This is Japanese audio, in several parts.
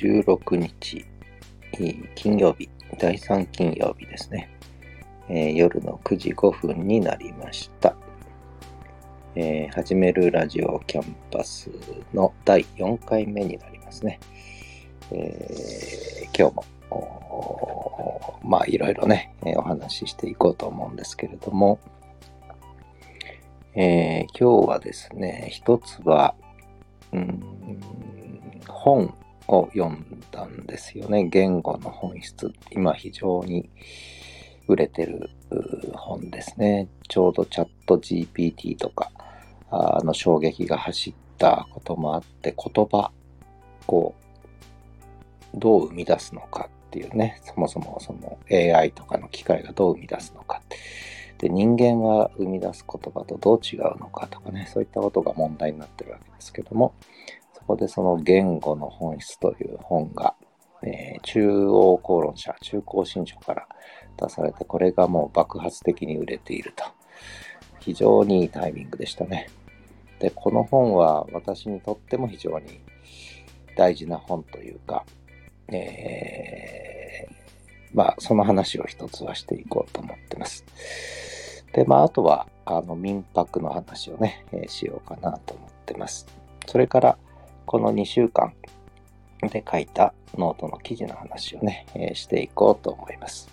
16日、金曜日、第3金曜日ですね。えー、夜の9時5分になりました。えー、始めるラジオキャンパスの第4回目になりますね。えー、今日も、まあいろいろね、お話ししていこうと思うんですけれども、え、今日はですね、一つは、うん、本を読んだんですよね。言語の本質。今非常に売れてる本ですね。ちょうどチャット GPT とかあの衝撃が走ったこともあって言葉をどう生み出すのかっていうね、そもそもその AI とかの機械がどう生み出すのかってで人間が生み出す言葉とどう違うのかとかね、そういったことが問題になってるわけですけども、そこでその言語の本質という本が、えー、中央公論社、中高新書から出されて、これがもう爆発的に売れていると。非常にいいタイミングでしたね。で、この本は私にとっても非常に大事な本というか、えー、まあ、その話を一つはしていこうと思ってます。で、まあ、あとは、あの、民泊の話をね、えー、しようかなと思ってます。それから、この2週間で書いたノートの記事の話をね、えー、していこうと思います。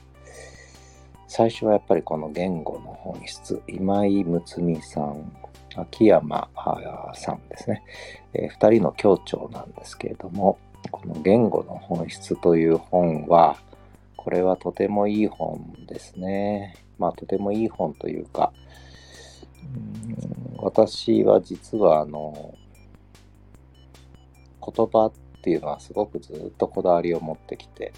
最初はやっぱりこの言語の本質、今井睦美さん、秋山さんですね、えー、2人の協調なんですけれども、この言語の本質という本は、これはとてもいい本ですね。まあとてもいい本というか、うん私は実はあの、言葉っていうのはすごくずっとこだわりを持ってきて、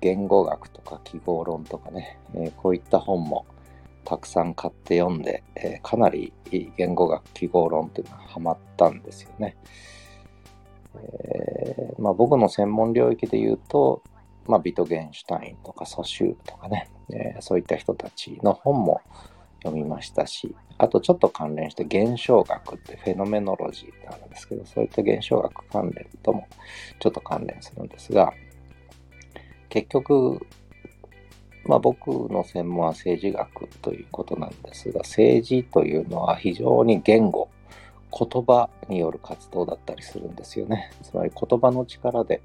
言語学とか記号論とかね、えー、こういった本もたくさん買って読んで、えー、かなり言語学記号論っていうのはハマったんですよね。えー、まあ、僕の専門領域で言うと、まあ、ビトゲンシュタインとかソシューとかね、え、そういった人たちの本も読みましたし、あとちょっと関連して現象学ってフェノメノロジーなんですけど、そういった現象学関連ともちょっと関連するんですが、結局、まあ僕の専門は政治学ということなんですが、政治というのは非常に言語、言葉による活動だったりするんですよね。つまり言葉の力で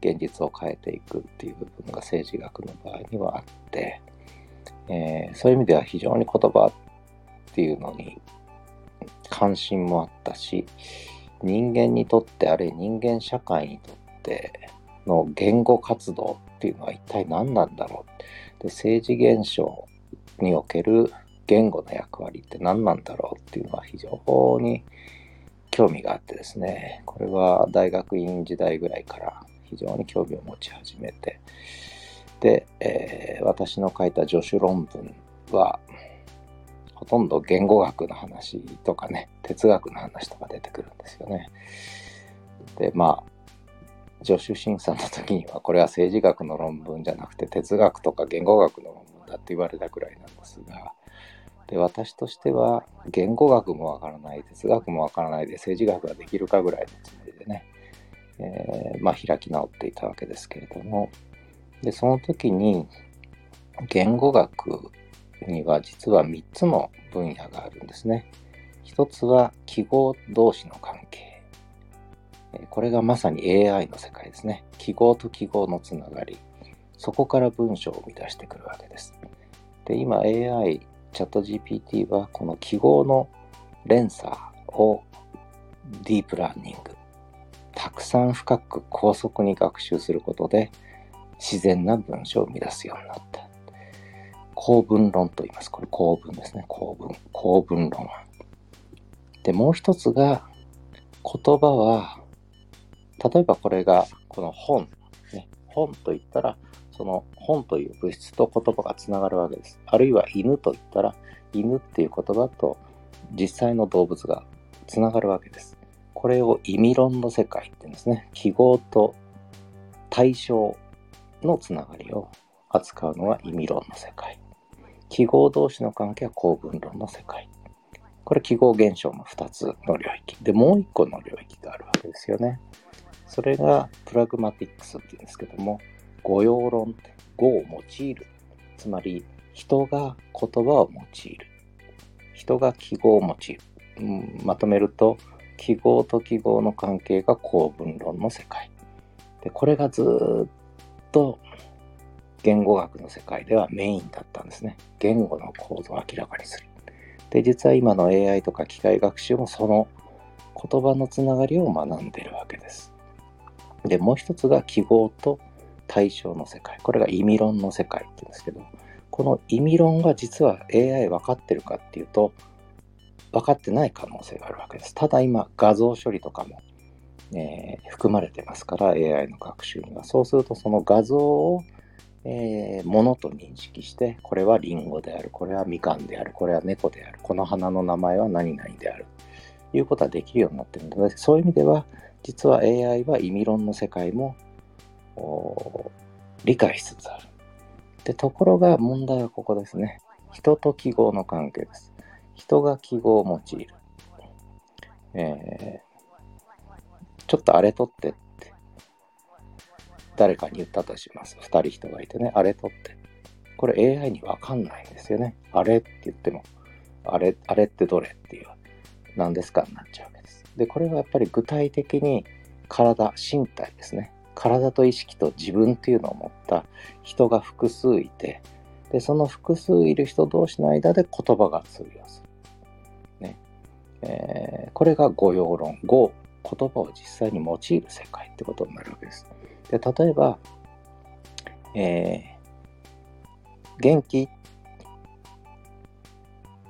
現実を変えていくっていう部分が政治学の場合にはあって、えー、そういう意味では非常に言葉っていうのに関心もあったし、人間にとって、あるいは人間社会にとっての言語活動っていうのは一体何なんだろう？で政治現象における言語の役割って何なんだろうっていうのは非常に興味があってですね、これは大学院時代ぐらいから非常に興味を持ち始めて、で、えー、私の書いた助手論文は、ほとんど言語学の話とかね、哲学の話とか出てくるんですよね。で、まあ、助手審査の時には、これは政治学の論文じゃなくて、哲学とか言語学の論文だって言われたくらいなんですが、で私としては言語学もわからない哲学もわからないで政治学ができるかぐらいのつもりでねえー、まあ、開き直っていたわけですけれども、で、その時に、言語学には実は3つの分野があるんですね。一つは記号同士の関係。これがまさに AI の世界ですね。記号と記号のつながり。そこから文章を生み出してくるわけです。で、今 AI、チャット GPT はこの記号の連鎖をディープラーニング、たくさん深く高速に学習することで自然な文章を生み出すようになった。公文論と言います。これ公文ですね。公文。公文論。で、もう一つが言葉は、例えばこれがこの本。ね、本と言ったら、その本という物質と言葉がつながるわけです。あるいは犬と言ったら、犬っていう言葉と実際の動物がつながるわけです。これを意味論の世界って言うんですね。記号と対象のつながりを扱うのは意味論の世界。記号同士の関係は構文論の世界。これ記号現象の2つの領域。で、もう1個の領域があるわけですよね。それがプラグマティックスっていうんですけども、語用論って語を用いる。つまり、人が言葉を用いる。人が記号を用いる。うん、まとめると、記号と記号の関係が構文論の世界。で、これがずっと言語学の世界ではメインだったんですね。言語の構造を明らかにする。で、実は今の AI とか機械学習もその言葉のつながりを学んでるわけです。で、もう一つが記号と対象の世界。これが意味論の世界って言うんですけど、この意味論が実は AI 分かってるかっていうと、分かってない可能性があるわけです。ただ今、画像処理とかも、えー、含まれてますから、AI の学習には。そうすると、その画像を、えー、ものと認識して、これはリンゴである、これはみかんである、これは猫である、この花の名前は何々である、ということはできるようになってるので、そういう意味では、実は AI は意味論の世界も理解しつつある。で、ところが問題はここですね。人と記号の関係です。人が記号を用いる。えー、ちょっとあれ取ってって誰かに言ったとします。二人人がいてね、あれ取って。これ AI にわかんないんですよね。あれって言っても、あれ、あれってどれっていう、何ですかになっちゃうわけです。で、これはやっぱり具体的に体、身体ですね。体と意識と自分っていうのを持った人が複数いて、で、その複数いる人同士の間で言葉が通用する。ね。えー、これが語用論。語、言葉を実際に用いる世界ってことになるわけです。で、例えば、えー、元気っ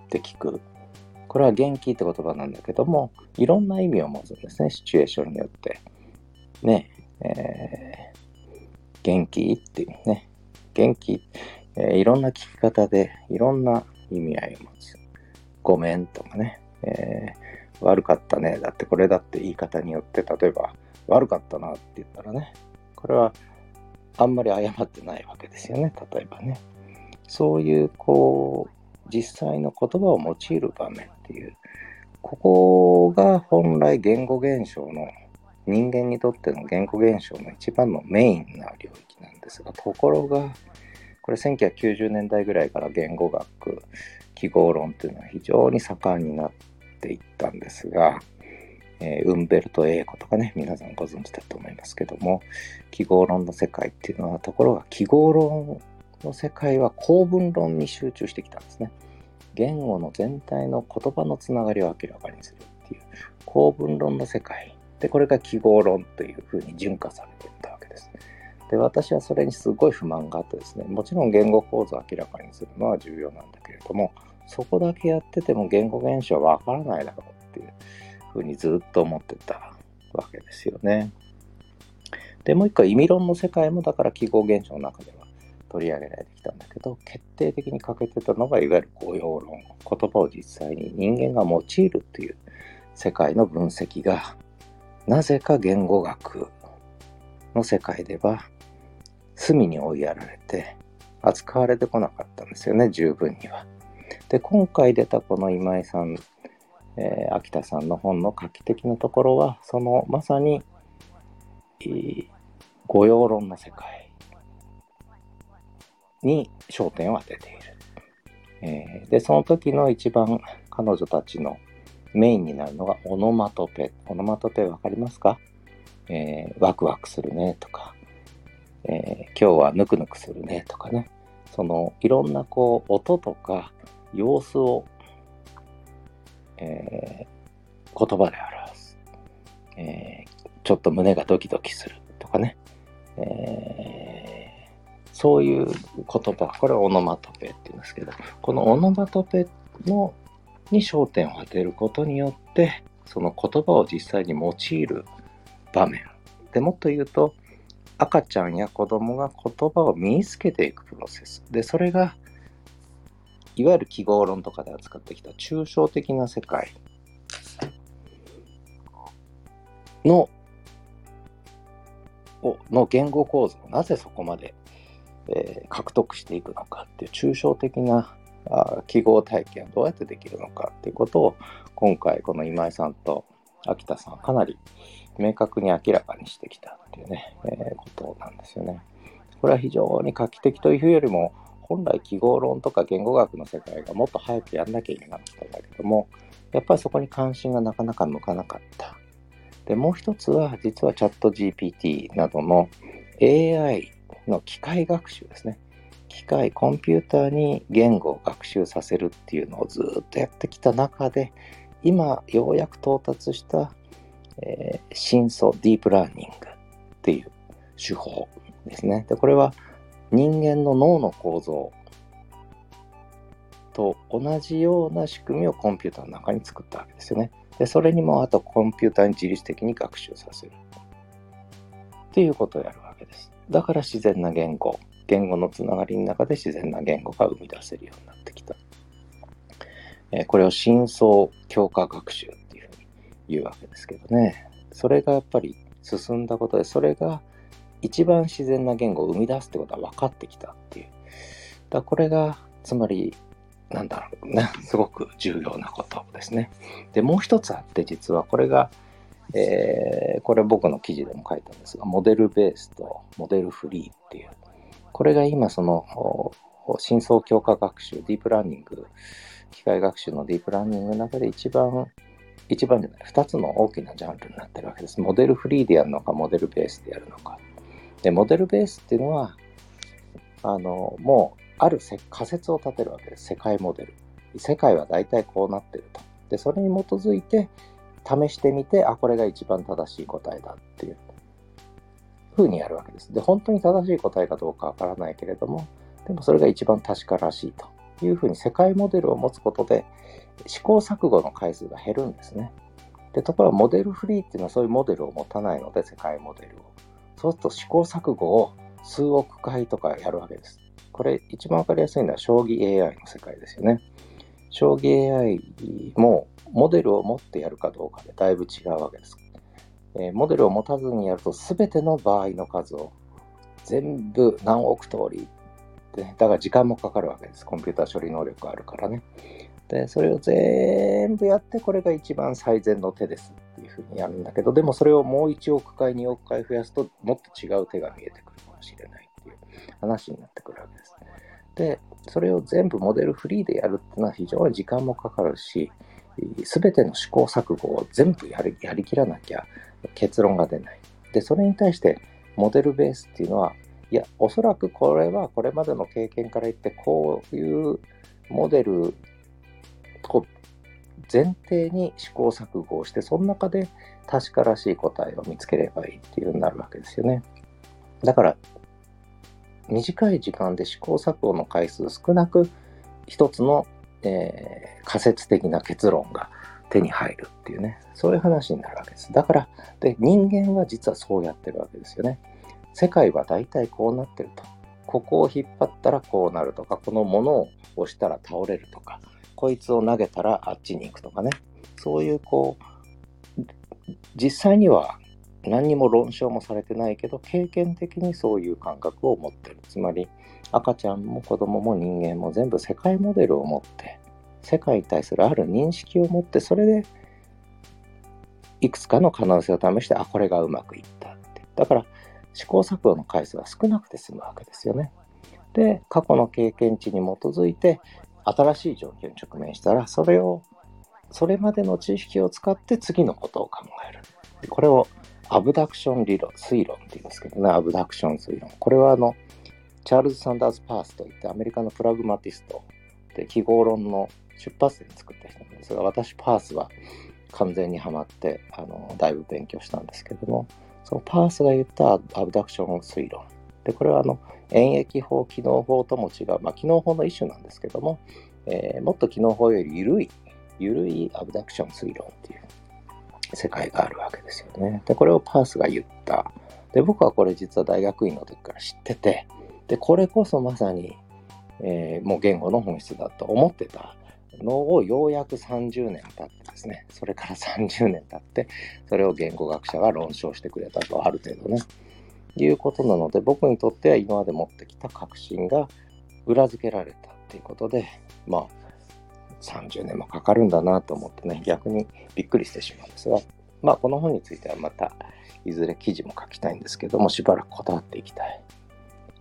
て聞く。これは元気って言葉なんだけども、いろんな意味を持つんですね、シチュエーションによって。ね、えー、元気っていうね、元気、えー、いろんな聞き方でいろんな意味合いを持つ。ごめんとかね、えー、悪かったね。だってこれだって言い方によって、例えば悪かったなって言ったらね、これはあんまり謝ってないわけですよね、例えばね。そういう、こう、実際の言葉を用いる場面っていう、ここが本来言語現象の人間にとっての言語現象の一番のメインな領域なんですが、ところが、これ1990年代ぐらいから言語学、記号論っていうのは非常に盛んになってていったんですが、えー、ウンベルト・エーコとかね、皆さんご存知だと思いますけども、記号論の世界っていうのは、ところが記号論の世界は構文論に集中してきたんですね。言語の全体の言葉のつながりを明らかにするっていう構文論の世界で、これが記号論というふうに順化されていったわけです。で、私はそれにすごい不満があってですね、もちろん言語構造を明らかにするのは重要なんだけれども、そこだけやってても言語現象わからないだろうっていうふうにずっと思ってたわけですよね。で、もう一個意味論の世界もだから記号現象の中では取り上げられてきたんだけど、決定的に欠けてたのがいわゆる語用論。言葉を実際に人間が用いるっていう世界の分析がなぜか言語学の世界では隅に追いやられて扱われてこなかったんですよね、十分には。で、今回出たこの今井さん、えー、秋田さんの本の画期的なところは、そのまさに、えー、御用論の世界に焦点を当てている。えー、で、その時の一番彼女たちのメインになるのがオノマトペ。オノマトペわかりますか？えー、ワクワクするねとか、えー、今日はヌクヌクするねとかね。そのいろんなこう音とか様子を、えー、言葉で表す、えー。ちょっと胸がドキドキするとかね。えー、そういう言葉、これはオノマトペって言うんですけど、このオノマトペのに焦点を当てることによって、その言葉を実際に用いる場面。でもっと言うと、赤ちゃんや子供が言葉を身につけていくプロセス。で、それが、いわゆる記号論とかで扱ってきた抽象的な世界の、の言語構造をなぜそこまで、えー、獲得していくのかっていう抽象的なあ記号体験をどうやってできるのかっていうことを今回この今井さんと秋田さんかなり、明確に明らかにしてきたっていうね、えー、ことなんですよね。これは非常に画期的というよりも、本来記号論とか言語学の世界がもっと早くやんなきゃいけなかったんだけども、やっぱりそこに関心がなかなか向かなかった。で、もう一つは、実はチャット GPT などの AI の機械学習ですね。機械、コンピューターに言語を学習させるっていうのをずっとやってきた中で、今、ようやく到達した、えー、深層ディープラーニングっていう手法ですね。で、これは人間の脳の構造と同じような仕組みをコンピューターの中に作ったわけですよね。で、それにもあとコンピューターに自律的に学習させる。っていうことをやるわけです。だから自然な言語、言語のつながりの中で自然な言語が生み出せるようになってきた。えこれを深層強化学習っていうふうに言うわけですけどね。それがやっぱり進んだことで、それが一番自然な言語を生み出すってことは分かってきたっていう。だこれが、つまりなんだろうね、すごく重要なことですね。で、もう一つあって、実はこれが、えー、これ僕の記事でも書いたんですが、モデルベースとモデルフリーっていう、これが今その、深層強化学習、ディープラーニング、機械学習のディープラーニングの中で一番、一番じゃない、二つの大きなジャンルになってるわけです。モデルフリーでやるのか、モデルベースでやるのか。で、モデルベースっていうのは、あの、もうある仮説を立てるわけです。世界モデル。世界は大体こうなってると。で、それに基づいて試してみて、あ、これが一番正しい答えだっていう風にやるわけです。で、本当に正しい答えかどうかわからないけれども、でもそれが一番確からしいというふうに世界モデルを持つことで試行錯誤の回数が減るんですね。で、ところがモデルフリーっていうのはそういうモデルを持たないので、世界モデルを。そうすると試行錯誤を数億回とかやるわけです。これ一番わかりやすいのは将棋 AI の世界ですよね。将棋 AI もモデルを持ってやるかどうかでだいぶ違うわけです。えー、モデルを持たずにやると全ての場合の数を全部何億通りで、だから時間もかかるわけです。コンピューター処理能力があるからね。で、それを全部やって、これが一番最善の手ですっていうふうにやるんだけど、でもそれをもう1億回、2億回増やすと、もっと違う手が見えてくるかもしれないっていう話になってくるわけです。で、それを全部モデルフリーでやるっていうのは非常に時間もかかるし、すべての試行錯誤を全部やりやりきらなきゃ結論が出ない。で、それに対してモデルベースっていうのは、いや、おそらくこれはこれまでの経験から言って、こういうモデルを前提に試行錯誤をして、その中で確からしい答えを見つければいいっていうようになるわけですよね。だから、短い時間で試行錯誤の回数少なく一つの、えー、仮説的な結論が手に入るっていうね。そういう話になるわけです。だからで人間は実はそうやってるわけですよね。世界は大体こうなってると。ここを引っ張ったらこうなるとかこのものを押したら倒れるとかこいつを投げたらあっちに行くとかね。そういうこう実際には何にも論証もされてないけど経験的にそういう感覚を持ってる。つまり赤ちゃんも子供も人間も全部世界モデルを持って世界に対するある認識を持ってそれでいくつかの可能性を試してあこれがうまくいったって。だから試行錯誤の回数が少なくて済むわけですよね。で過去の経験値に基づいて新しい状況に直面したらそれをそれまでの知識を使って次のことを考えるこれをアブダクション理論、推論って言いますけどね、アブダクション推論。これはあの、チャールズ・サンダース・パースといってアメリカのプラグマティストで記号論の出発点作った人なんですが、私パースは完全にはまって、あの、だいぶ勉強したんですけども、そのパースが言ったアブダクション推論。で、これはあの、演疫法、機能法とも違う、まあ、機能法の一種なんですけども、えー、もっと機能法より緩い、緩いアブダクション推論っていう世界があるわけですよね。で、これをパースが言った。で、僕はこれ実は大学院の時から知ってて、で、これこそまさに、えー、もう言語の本質だと思ってたのをようやく30年経ってですね、それから30年経って、それを言語学者が論証してくれたと、ある程度ね。いうことなので、僕にとっては今まで持ってきた確信が裏付けられたっていうことで、まあ、30年もかかるんだなと思ってね、逆にびっくりしてしまうんですが、まあこの本についてはまたいずれ記事も書きたいんですけどもしばらくこだわっていきたい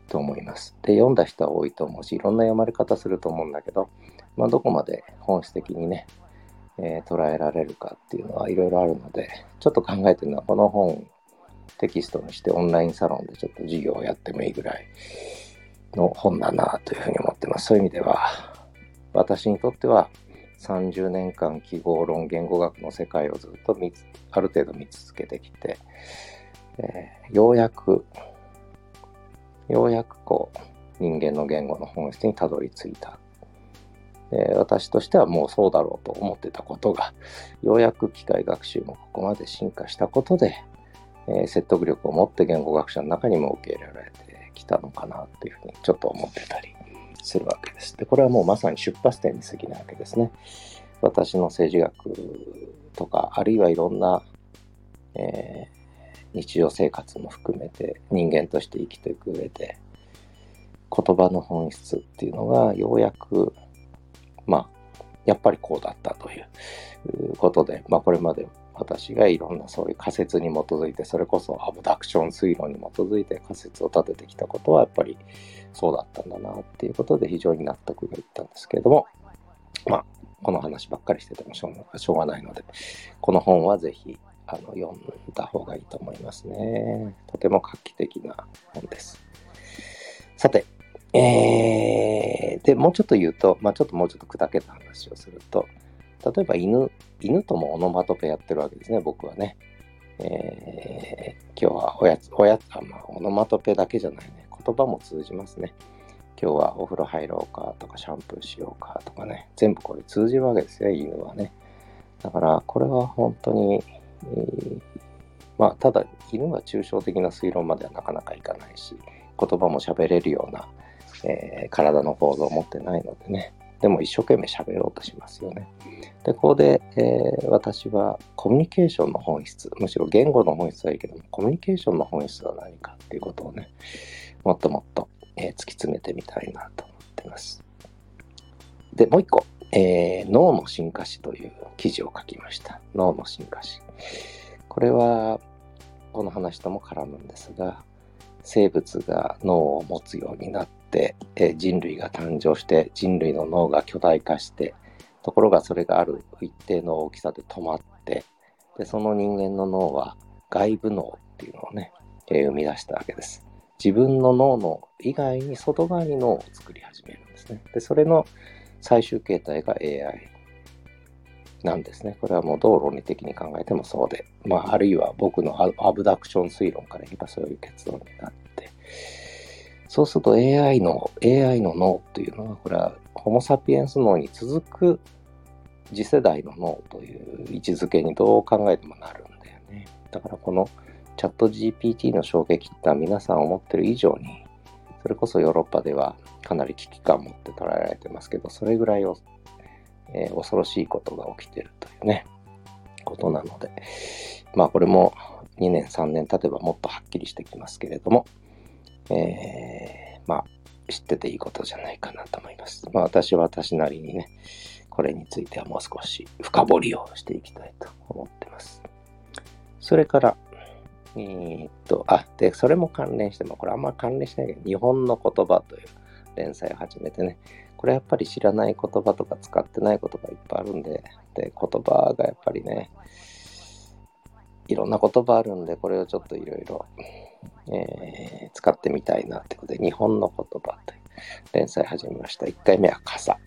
と思います。で読んだ人は多いと思うしいろんな読まれ方すると思うんだけど、まあ、どこまで本質的にね、えー、捉えられるかっていうのはいろいろあるのでちょっと考えてるのはこの本テキストにしてオンラインサロンでちょっと授業をやってもいいぐらいの本だなというふうに思ってます。そういう意味では私にとっては30年間記号論言語学の世界をずっと見ある程度見続けてきて、えー、ようやくようやくこう人間の言語の本質にたどり着いた、え、私としてはもうそうだろうと思ってたことがようやく機械学習もここまで進化したことで、え、説得力を持って言語学者の中にも受け入れられてきたのかなっていうふうにちょっと思ってたりするわけです。で、これはもうまさに出発点に過ぎないわけですね。私の政治学とか、あるいはいろんな、えー、日常生活も含めて人間として生きていく上で、言葉の本質っていうのがようやく、まあ、やっぱりこうだったということで、まあこれまで私がいろんなそういう仮説に基づいて、それこそアブダクション推論に基づいて仮説を立ててきたことはやっぱりそうだったんだなっていうことで非常に納得がいったんですけれども、まあ、この話ばっかりしててもしょうがないので、この本はぜひあの読んだ方がいいと思いますね。とても画期的な本です。さて、えー、で、もうちょっと言うと、まあ、ちょっともうちょっと砕けた話をすると、例えば犬、犬ともオノマトペやってるわけですね、僕はね。えー、今日はおやつ、おやつ、あまあ、オノマトペだけじゃないね。言葉も通じますね。今日はお風呂入ろうかとか、シャンプーしようかとかね。全部これ通じるわけですよ、犬はね。だから、これは本当に、えー、まあ、ただ、犬は抽象的な推論まではなかなかいかないし、言葉も喋れるような、えー、体の構造を持ってないのでね。でも一生懸命喋ろうとしますよね。で、ここで、えー、私はコミュニケーションの本質、むしろ言語の本質はいいけども、コミュニケーションの本質は何かっていうことをね、もっともっと、えー、突き詰めてみたいなと思ってます。で、もう一個、えー、脳の進化史という記事を書きました。脳の進化史。これは、この話とも絡むんですが、生物が脳を持つようになって、え人類が誕生して人類の脳が巨大化してところがそれがある一定の大きさで止まってでその人間の脳は外部脳っていうのをね、えー、生み出したわけです。自分の脳の以外に外側に脳を作り始めるんですね。でそれの最終形態が AI なんですね。これはもう道論理的に考えてもそうで、まあ、あるいは僕のアブダクション推論から言えばそういう結論になって、そうすると AI の、AI の脳というのは、これはホモ・サピエンス脳に続く次世代の脳という位置づけにどう考えてもなるんだよね。だからこのチャット GPT の衝撃っては皆さん思ってる以上に、それこそヨーロッパではかなり危機感を持って捉えられてますけど、それぐらいを、えー、恐ろしいことが起きてるというね、ことなので、まあこれも2年3年経てばもっとはっきりしてきますけれども、えー、まあ、知ってていいことじゃないかなと思います。まあ、私は私なりにね、これについてはもう少し深掘りをしていきたいと思ってます。それから、えー、っと、あ、で、それも関連しても、これあんま関連しないけど、日本の言葉という連載を始めてね、これやっぱり知らない言葉とか使ってないことがいっぱいあるんで、で、言葉がやっぱりね、いろんな言葉あるんで、これをちょっといろいろえー、使ってみたいなってことで、日本の言葉という連載始めました。1回目は傘。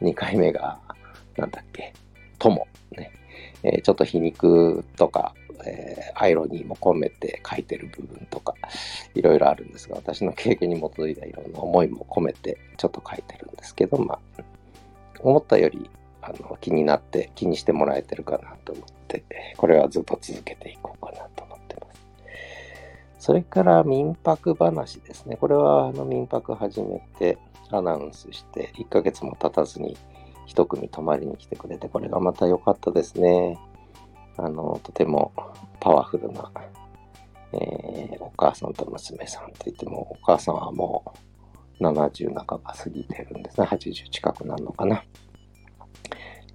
2回目が、なんだっけ、友。ね。えー、ちょっと皮肉とか、えー、アイロニーも込めて書いてる部分とか、いろいろあるんですが、私の経験に基づいたいろんな思いも込めて、ちょっと書いてるんですけど、まあ、思ったよりあの気になって気にしてもらえてるかなと思って、これはずっと続けていこうかなとそれから民泊話ですね。これはあの民泊始めてアナウンスして1ヶ月も経たずに一組泊まりに来てくれて、これがまた良かったですね。あの、とてもパワフルな、えー、お母さんと娘さんといっても、お母さんはもう70半ば過ぎてるんですね。80近くなるのかな。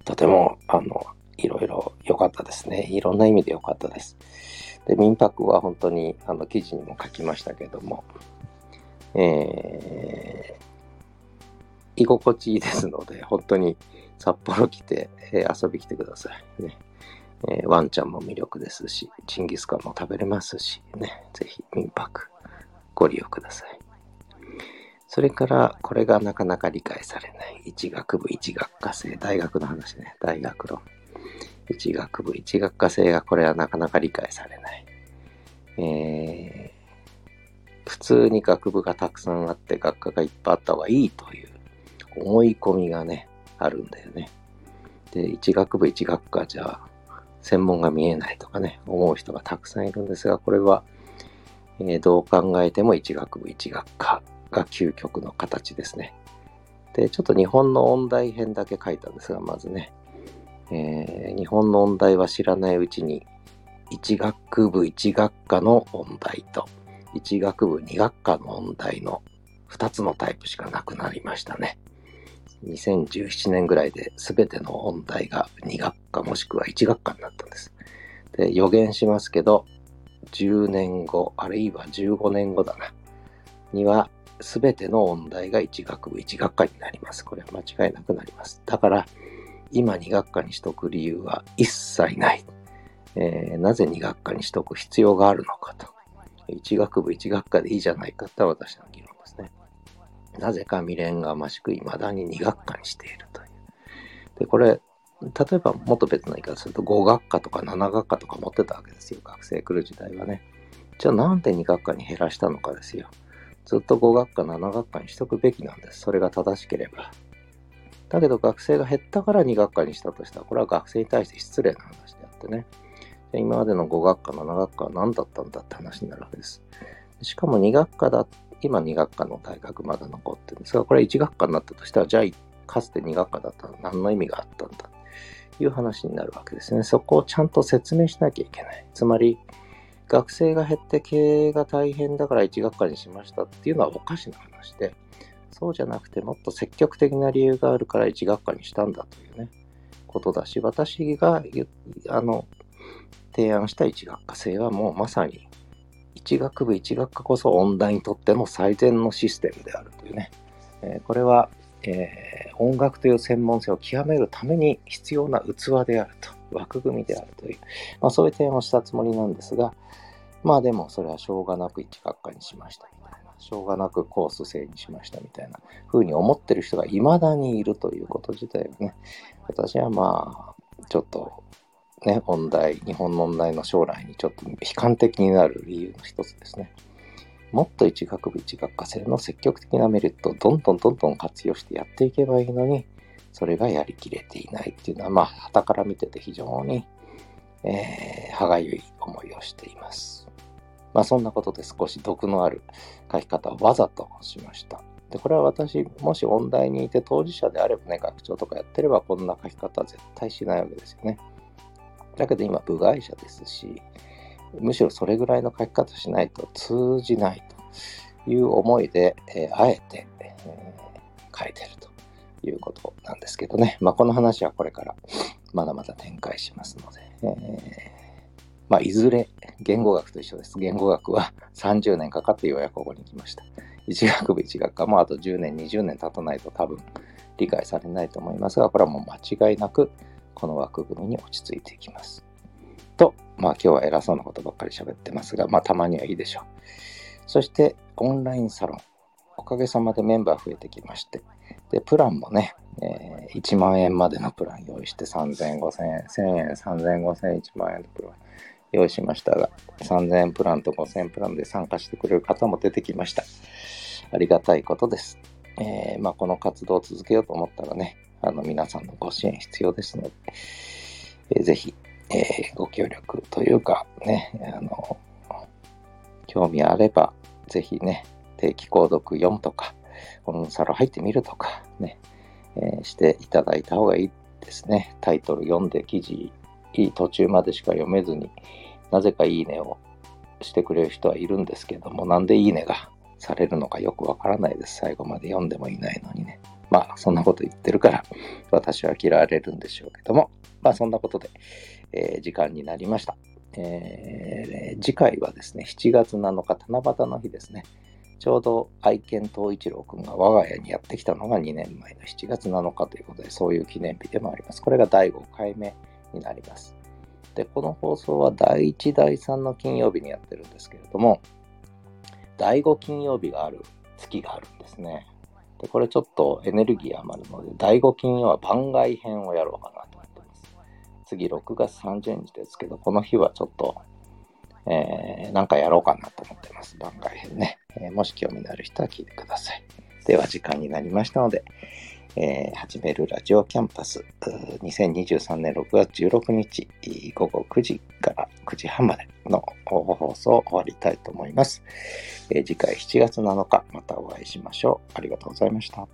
とても、あの、いろいろ良かったですね。いろんな意味で良かったです。で、民泊は本当にあの記事にも書きましたけども、えー、居心地いいですので、本当に札幌来て、えー、遊び来てください。ねえー、ワンちゃんも魅力ですし、ジンギスカンも食べれますし、ね、ぜひ民泊ご利用ください。それから、これがなかなか理解されない。一学部一学科生、大学の話ね、大学の。一学部一学科生がこれはなかなか理解されない。えー、普通に学部がたくさんあって学科がいっぱいあった方がいいという思い込みがね、あるんだよね。で、一学部一学科じゃ専門が見えないとかね、思う人がたくさんいるんですが、これは、えー、どう考えても一学部一学科が究極の形ですね。で、ちょっと日本の音大編だけ書いたんですが、まずね、えー、日本の音大は知らないうちに、1学部1学科の音大と、1学部2学科の音大の2つのタイプしかなくなりましたね。2017年ぐらいで全ての音大が2学科もしくは1学科になったんです。で、予言しますけど、10年後、あるいは15年後だな、には全ての音大が1学部1学科になります。これは間違いなくなります。だから、今2学科にしとく理由は一切ない。えー、なぜ2学科にしとく必要があるのかと。1学部1学科でいいじゃないかって私の議論ですね。なぜか未練がましく未だに2学科にしているという。で、これ、例えばもっと別の言い方すると5学科とか7学科とか持ってたわけですよ。学生来る時代はね。じゃあなんで2学科に減らしたのかですよ。ずっと5学科、7学科にしとくべきなんです。それが正しければ。だけど学生が減ったから2学科にしたとしたら、これは学生に対して失礼な話であってね。今までの5学科、7学科は何だったんだって話になるわけです。しかも2学科だ、今2学科の大学まだ残ってるんですが、これ1学科になったとしたら、じゃあかつて2学科だったら何の意味があったんだという話になるわけですね。そこをちゃんと説明しなきゃいけない。つまり、学生が減って経営が大変だから1学科にしましたっていうのはおかしな話で、そうじゃなくてもっと積極的な理由があるから1学科にしたんだというね、ことだし、私があの提案した1学科生はもうまさに1学部1学科こそ音大にとっての最善のシステムであるというね、えー、これは、えー、音楽という専門性を極めるために必要な器であると、枠組みであるという、まあ、そういう提案をしたつもりなんですが、まあでもそれはしょうがなく1学科にしましたみたいな、しょうがなくコース制にしましたみたいな風に思ってる人が未だにいるということ自体はね、私はまあ、ちょっとね、音大、日本の音大の将来にちょっと悲観的になる理由の一つですね。もっと一学部一学科生の積極的なメリットをどんどんどんどん活用してやっていけばいいのに、それがやりきれていないっていうのは、まあ、旗から見てて非常に、えー、歯がゆい思いをしています。まあ、そんなことで少し毒のある書き方をわざとしました。で、これは私、もし音大にいて当事者であればね、学長とかやってればこんな書き方は絶対しないわけですよね。だけど今部外者ですし、むしろそれぐらいの書き方しないと通じないという思いで、えー、あえて、えー、書いてるということなんですけどね。まあ、この話はこれからまだまだ展開しますので、えー、まあ、いずれ言語学と一緒です。言語学は 30年かかってようやくここに来ました。一学部一学科もあと10年、20年経たないと多分理解されないと思いますが、これはもう間違いなくこの枠組みに落ち着いていきます。と、まあ今日は偉そうなことばっかり喋ってますが、まあたまにはいいでしょう。そしてオンラインサロン。おかげさまでメンバー増えてきまして、で、プランもね、えー、1万円までのプラン用意して3000、5000円、1000円、3000、5000円、1万円のプラン用意しましたが、3000プランと5000プランで参加してくれる方も出てきました。ありがたいことです。えー、まあ、この活動を続けようと思ったらね、あの、皆さんのご支援必要ですので、えー、ぜひ、えー、ご協力というか、ね、あの、興味あれば、ぜひね、定期購読4とか、このサロ入ってみるとか、ね、えー、していただいた方がいいですね。タイトル読んで記事、いい途中までしか読めずに、なぜかいいねをしてくれる人はいるんですけども、なんでいいねがされるのかよくわからないです。最後まで読んでもいないのにね。まあ、そんなこと言ってるから、私は嫌われるんでしょうけども、まあ、そんなことで、えー、時間になりました。えー、次回はですね、7月7日、七夕の日ですね。ちょうど愛犬東一郎くんが我が家にやってきたのが2年前の7月7日ということで、そういう記念日でもあります。これが第5回目になります。で、この放送は第1、第3の金曜日にやってるんですけれども、第5金曜日がある月があるんですね。で、これちょっとエネルギー余るので、第5金曜は番外編をやろうかなと思ってます。次6月30日ですけど、この日はちょっと、えー、なんかやろうかなと思ってます。番外編ね。えー、もし興味のある人は聞いてください。では時間になりましたので、えー、始めるラジオキャンパス2023年6月16日午後9時から9時半までの放送を終わりたいと思います、えー、次回7月7日またお会いしましょう。ありがとうございました。